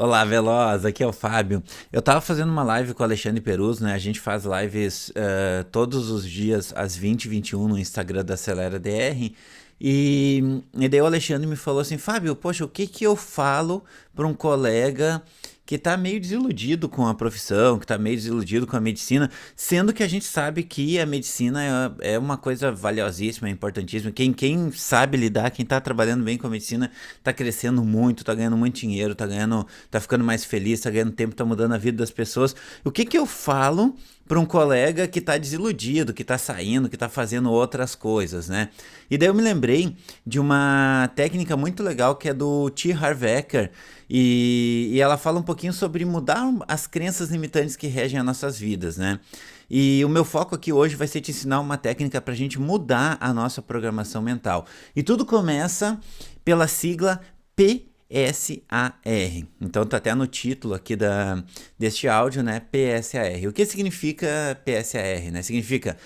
Olá, Veloz, aqui é o Fábio. Eu tava fazendo uma live com o Alexandre Perus, né? A gente faz lives uh, todos os dias às 20 e 21 no Instagram da Acelera DR. E, e daí o Alexandre me falou assim: Fábio, poxa, o que que eu falo para um colega que está meio desiludido com a profissão, que está meio desiludido com a medicina, sendo que a gente sabe que a medicina é, é uma coisa valiosíssima, importantíssima. Quem, quem sabe lidar, quem está trabalhando bem com a medicina, está crescendo muito, está ganhando muito dinheiro, está ganhando, tá ficando mais feliz, está ganhando tempo, está mudando a vida das pessoas. O que que eu falo para um colega que está desiludido, que está saindo, que está fazendo outras coisas, né? E daí eu me lembrei de uma técnica muito legal que é do T. Harv Eker, e, e ela fala um pouquinho sobre mudar as crenças limitantes que regem as nossas vidas, né? E o meu foco aqui hoje vai ser te ensinar uma técnica para a gente mudar a nossa programação mental. E tudo começa pela sigla PSAR. Então tá até no título aqui da, deste áudio, né? PSAR. O que significa PSAR? Né? Significa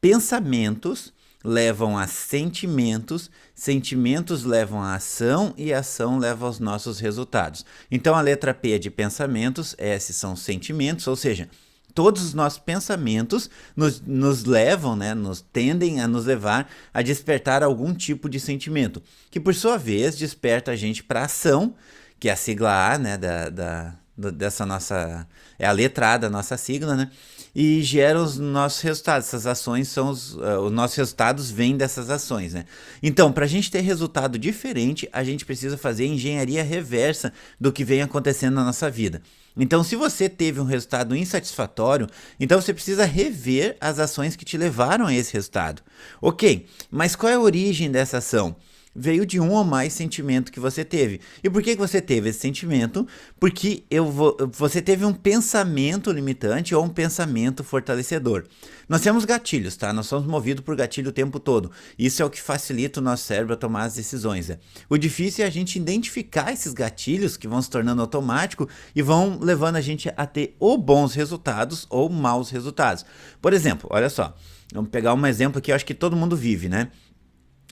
pensamentos levam a sentimentos, sentimentos levam a ação e ação leva aos nossos resultados. Então a letra P é de pensamentos, S são sentimentos, ou seja, todos os nossos pensamentos nos, nos levam, né, nos tendem a nos levar a despertar algum tipo de sentimento, que por sua vez desperta a gente para ação, que é a sigla A, né, da, da, dessa nossa, é a letra A da nossa sigla, né, e gera os nossos resultados. Essas ações são os, uh, os nossos resultados vêm dessas ações, né? Então, para a gente ter resultado diferente, a gente precisa fazer engenharia reversa do que vem acontecendo na nossa vida. Então, se você teve um resultado insatisfatório, então você precisa rever as ações que te levaram a esse resultado. Ok, mas qual é a origem dessa ação? Veio de um ou mais sentimento que você teve. E por que, que você teve esse sentimento? Porque eu vou, você teve um pensamento limitante ou um pensamento fortalecedor. Nós temos gatilhos, tá? Nós somos movidos por gatilho o tempo todo. Isso é o que facilita o nosso cérebro a tomar as decisões. Né? O difícil é a gente identificar esses gatilhos que vão se tornando automático e vão levando a gente a ter ou bons resultados ou maus resultados. Por exemplo, olha só. Vamos pegar um exemplo que eu acho que todo mundo vive, né?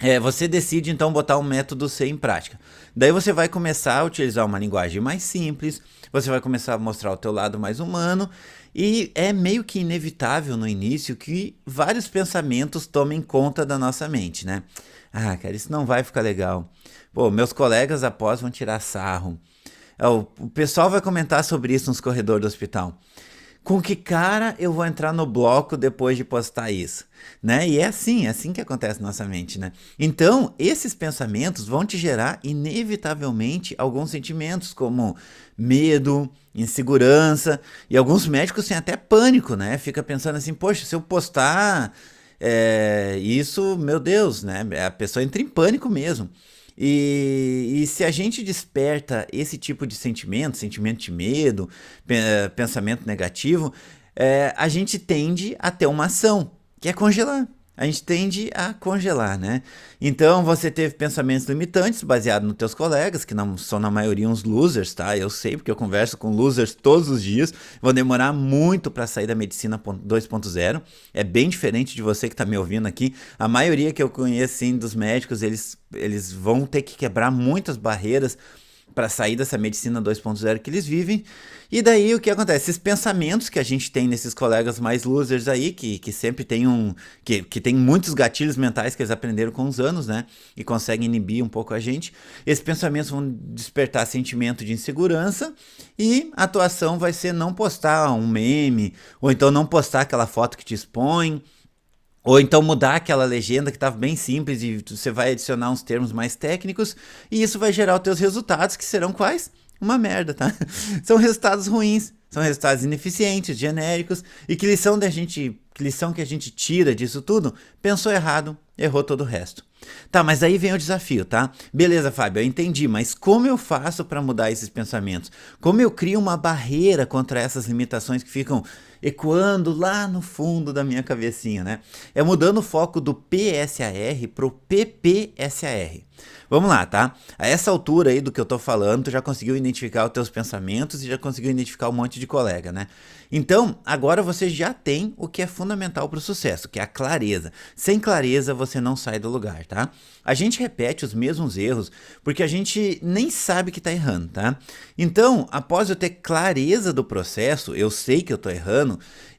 É, você decide então botar um método C em prática. Daí você vai começar a utilizar uma linguagem mais simples, você vai começar a mostrar o teu lado mais humano e é meio que inevitável no início que vários pensamentos tomem conta da nossa mente, né? Ah, cara, isso não vai ficar legal. Pô, meus colegas após vão tirar sarro. É, o pessoal vai comentar sobre isso nos corredores do hospital com que cara eu vou entrar no bloco depois de postar isso, né? E é assim, é assim que acontece na nossa mente, né? Então, esses pensamentos vão te gerar inevitavelmente alguns sentimentos como medo, insegurança, e alguns médicos têm até pânico, né? Fica pensando assim, poxa, se eu postar é, isso, meu Deus, né? A pessoa entra em pânico mesmo. E, e, se a gente desperta esse tipo de sentimento, sentimento de medo, pensamento negativo, é, a gente tende a ter uma ação, que é congelar a gente tende a congelar, né? Então você teve pensamentos limitantes baseado nos teus colegas, que não são na maioria uns losers, tá? Eu sei porque eu converso com losers todos os dias. Vão demorar muito para sair da medicina 2.0. É bem diferente de você que está me ouvindo aqui. A maioria que eu conheço sim, dos médicos, eles, eles vão ter que quebrar muitas barreiras para sair dessa medicina 2.0 que eles vivem. E daí o que acontece? Esses pensamentos que a gente tem nesses colegas mais losers aí, que, que sempre tem um. Que, que tem muitos gatilhos mentais que eles aprenderam com os anos, né? E conseguem inibir um pouco a gente. Esses pensamentos vão despertar sentimento de insegurança e a atuação vai ser não postar um meme, ou então não postar aquela foto que te expõe ou então mudar aquela legenda que estava bem simples e você vai adicionar uns termos mais técnicos e isso vai gerar os teus resultados que serão quais? Uma merda, tá? São resultados ruins, são resultados ineficientes, genéricos e que lição da gente, que lição que a gente tira disso tudo? Pensou errado, errou todo o resto. Tá, mas aí vem o desafio, tá? Beleza, Fábio, eu entendi, mas como eu faço para mudar esses pensamentos? Como eu crio uma barreira contra essas limitações que ficam ecoando lá no fundo da minha cabecinha, né? É mudando o foco do PSAR pro PPSAR. Vamos lá, tá? A essa altura aí do que eu tô falando, tu já conseguiu identificar os teus pensamentos e já conseguiu identificar um monte de colega, né? Então, agora você já tem o que é fundamental para o sucesso, que é a clareza. Sem clareza, você não sai do lugar, tá? A gente repete os mesmos erros porque a gente nem sabe que tá errando, tá? Então, após eu ter clareza do processo, eu sei que eu tô errando,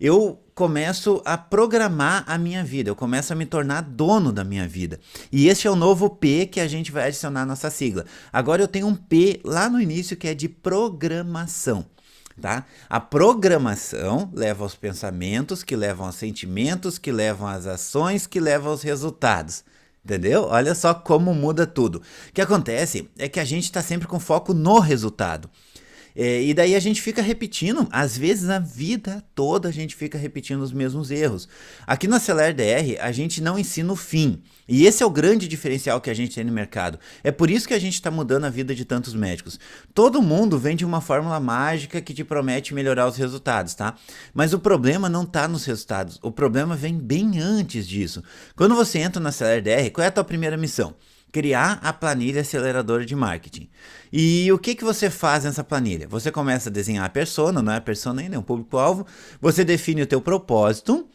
eu começo a programar a minha vida, eu começo a me tornar dono da minha vida. E esse é o novo P que a gente vai adicionar à nossa sigla. Agora eu tenho um P lá no início que é de programação. Tá? A programação leva aos pensamentos, que levam aos sentimentos, que levam às ações, que levam aos resultados. Entendeu? Olha só como muda tudo. O que acontece é que a gente está sempre com foco no resultado. É, e daí a gente fica repetindo, às vezes a vida toda a gente fica repetindo os mesmos erros. Aqui no Aceler DR a gente não ensina o fim. E esse é o grande diferencial que a gente tem no mercado. É por isso que a gente está mudando a vida de tantos médicos. Todo mundo vende uma fórmula mágica que te promete melhorar os resultados, tá? Mas o problema não está nos resultados. O problema vem bem antes disso. Quando você entra na Aceler DR, qual é a tua primeira missão? Criar a planilha aceleradora de marketing. E o que, que você faz nessa planilha? Você começa a desenhar a persona, não é a persona ainda, é um público-alvo. Você define o teu propósito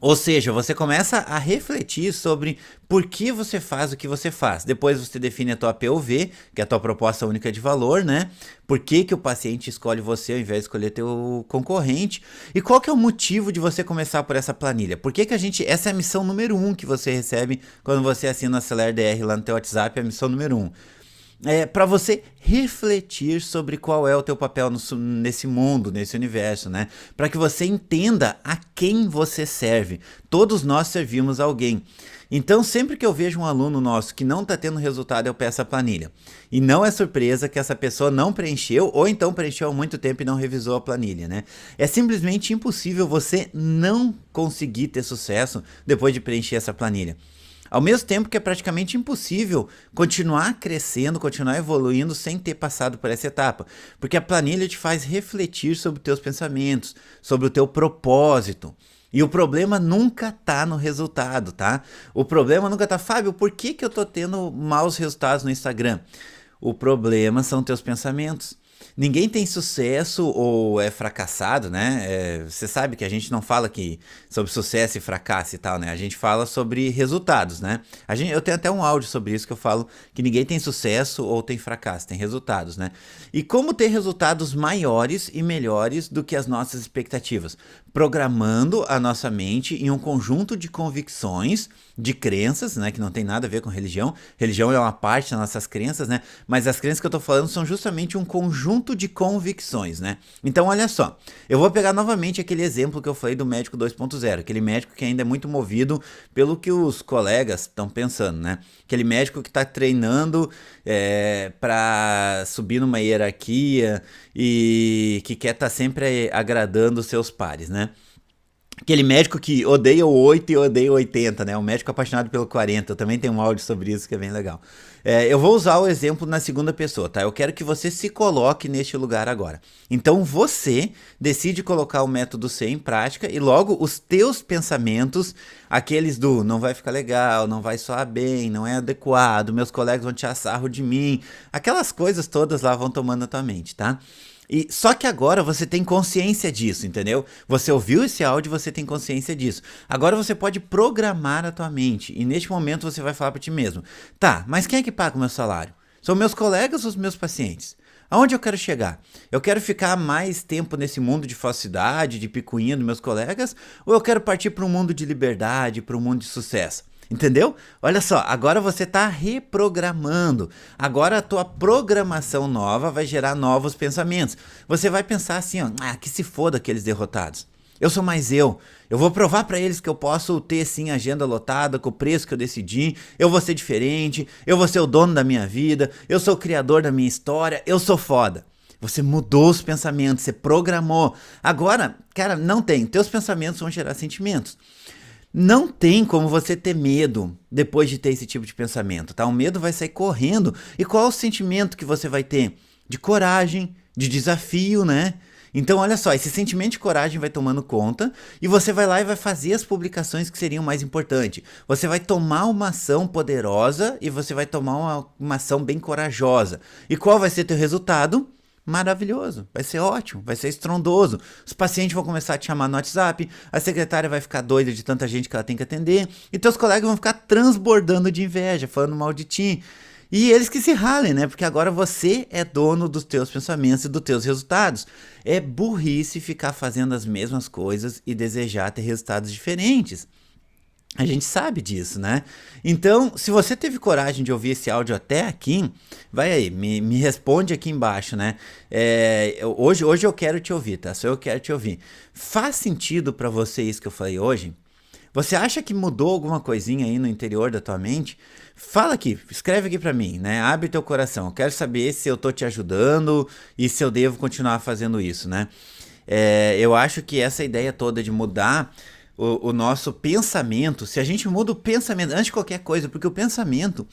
ou seja, você começa a refletir sobre por que você faz o que você faz. Depois você define a tua POV, que é a tua proposta única de valor, né? Por que, que o paciente escolhe você ao invés de escolher teu concorrente? E qual que é o motivo de você começar por essa planilha? Por que, que a gente. Essa é a missão número um que você recebe quando você assina o Aceler DR lá no teu WhatsApp, é a missão número um é, para você refletir sobre qual é o teu papel no, nesse mundo, nesse universo, né? Para que você entenda a quem você serve. Todos nós servimos alguém. Então, sempre que eu vejo um aluno nosso que não está tendo resultado, eu peço a planilha. E não é surpresa que essa pessoa não preencheu, ou então preencheu há muito tempo e não revisou a planilha, né? É simplesmente impossível você não conseguir ter sucesso depois de preencher essa planilha. Ao mesmo tempo que é praticamente impossível continuar crescendo, continuar evoluindo sem ter passado por essa etapa, porque a planilha te faz refletir sobre os teus pensamentos, sobre o teu propósito. E o problema nunca tá no resultado, tá? O problema nunca tá, Fábio, por que, que eu tô tendo maus resultados no Instagram? O problema são teus pensamentos ninguém tem sucesso ou é fracassado, né? É, você sabe que a gente não fala aqui sobre sucesso e fracasso e tal, né? A gente fala sobre resultados, né? A gente, eu tenho até um áudio sobre isso que eu falo que ninguém tem sucesso ou tem fracasso, tem resultados, né? E como ter resultados maiores e melhores do que as nossas expectativas? Programando a nossa mente em um conjunto de convicções, de crenças, né? Que não tem nada a ver com religião. Religião é uma parte das nossas crenças, né? Mas as crenças que eu tô falando são justamente um conjunto conjunto de convicções, né? Então, olha só, eu vou pegar novamente aquele exemplo que eu falei do médico 2.0, aquele médico que ainda é muito movido pelo que os colegas estão pensando, né? Aquele médico que está treinando é, para subir numa hierarquia e que quer estar tá sempre agradando seus pares, né? Aquele médico que odeia o 8 e odeia o 80, né? O médico apaixonado pelo 40. Eu também tenho um áudio sobre isso que é bem legal. É, eu vou usar o exemplo na segunda pessoa, tá? Eu quero que você se coloque neste lugar agora. Então você decide colocar o método C em prática e logo os teus pensamentos, aqueles do não vai ficar legal, não vai soar bem, não é adequado, meus colegas vão tirar sarro de mim, aquelas coisas todas lá vão tomando a tua mente, tá? E só que agora você tem consciência disso, entendeu? Você ouviu esse áudio, você tem consciência disso. Agora você pode programar a tua mente e neste momento você vai falar para ti mesmo: "Tá, mas quem é que paga o meu salário? São meus colegas ou os meus pacientes?" Aonde eu quero chegar? Eu quero ficar mais tempo nesse mundo de falsidade, de picuinha dos meus colegas, ou eu quero partir para um mundo de liberdade, para um mundo de sucesso? Entendeu? Olha só, agora você está reprogramando. Agora a tua programação nova vai gerar novos pensamentos. Você vai pensar assim, ó, ah, que se foda aqueles derrotados. Eu sou mais eu. Eu vou provar para eles que eu posso ter sim agenda lotada com o preço que eu decidi. Eu vou ser diferente. Eu vou ser o dono da minha vida. Eu sou o criador da minha história. Eu sou foda. Você mudou os pensamentos, você programou. Agora, cara, não tem. Teus pensamentos vão gerar sentimentos. Não tem como você ter medo depois de ter esse tipo de pensamento, tá? O medo vai sair correndo. E qual é o sentimento que você vai ter? De coragem, de desafio, né? Então, olha só, esse sentimento de coragem vai tomando conta e você vai lá e vai fazer as publicações que seriam mais importantes. Você vai tomar uma ação poderosa e você vai tomar uma, uma ação bem corajosa. E qual vai ser teu resultado? Maravilhoso, vai ser ótimo, vai ser estrondoso. Os pacientes vão começar a te chamar no WhatsApp, a secretária vai ficar doida de tanta gente que ela tem que atender, e teus colegas vão ficar transbordando de inveja, falando mal de ti. E eles que se ralem, né? Porque agora você é dono dos teus pensamentos e dos teus resultados. É burrice ficar fazendo as mesmas coisas e desejar ter resultados diferentes. A gente sabe disso, né? Então, se você teve coragem de ouvir esse áudio até aqui, vai aí, me, me responde aqui embaixo, né? É, hoje, hoje eu quero te ouvir, tá? Só eu quero te ouvir. Faz sentido para você isso que eu falei hoje? Você acha que mudou alguma coisinha aí no interior da tua mente? Fala aqui, escreve aqui para mim, né? Abre teu coração. Eu quero saber se eu tô te ajudando e se eu devo continuar fazendo isso, né? É, eu acho que essa ideia toda de mudar o, o nosso pensamento, se a gente muda o pensamento antes de qualquer coisa, porque o pensamento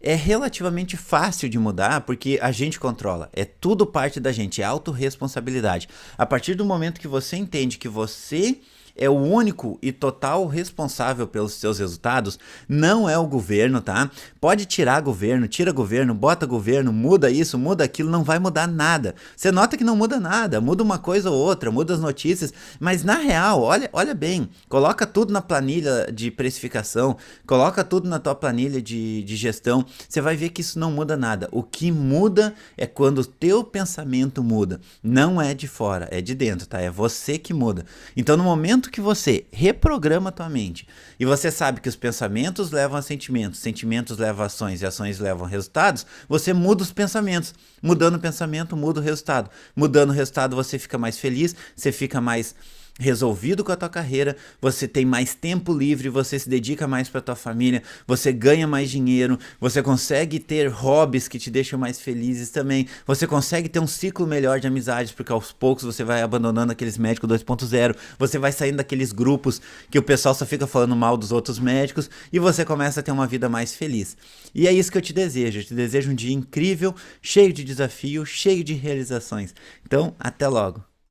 é relativamente fácil de mudar porque a gente controla. É tudo parte da gente, é autorresponsabilidade. A partir do momento que você entende que você é o único e total responsável pelos seus resultados, não é o governo, tá? Pode tirar governo, tira governo, bota governo, muda isso, muda aquilo, não vai mudar nada. Você nota que não muda nada, muda uma coisa ou outra, muda as notícias, mas na real, olha, olha bem, coloca tudo na planilha de precificação, coloca tudo na tua planilha de, de gestão, você vai ver que isso não muda nada. O que muda é quando o teu pensamento muda. Não é de fora, é de dentro, tá? É você que muda. Então, no momento momento que você reprograma a tua mente e você sabe que os pensamentos levam a sentimentos, sentimentos levam a ações e ações levam a resultados, você muda os pensamentos. Mudando o pensamento, muda o resultado. Mudando o resultado, você fica mais feliz, você fica mais resolvido com a tua carreira, você tem mais tempo livre, você se dedica mais para tua família, você ganha mais dinheiro, você consegue ter hobbies que te deixam mais felizes também, você consegue ter um ciclo melhor de amizades, porque aos poucos você vai abandonando aqueles médicos 2.0, você vai saindo daqueles grupos que o pessoal só fica falando mal dos outros médicos e você começa a ter uma vida mais feliz. E é isso que eu te desejo, eu te desejo um dia incrível, cheio de desafios, cheio de realizações. Então, até logo.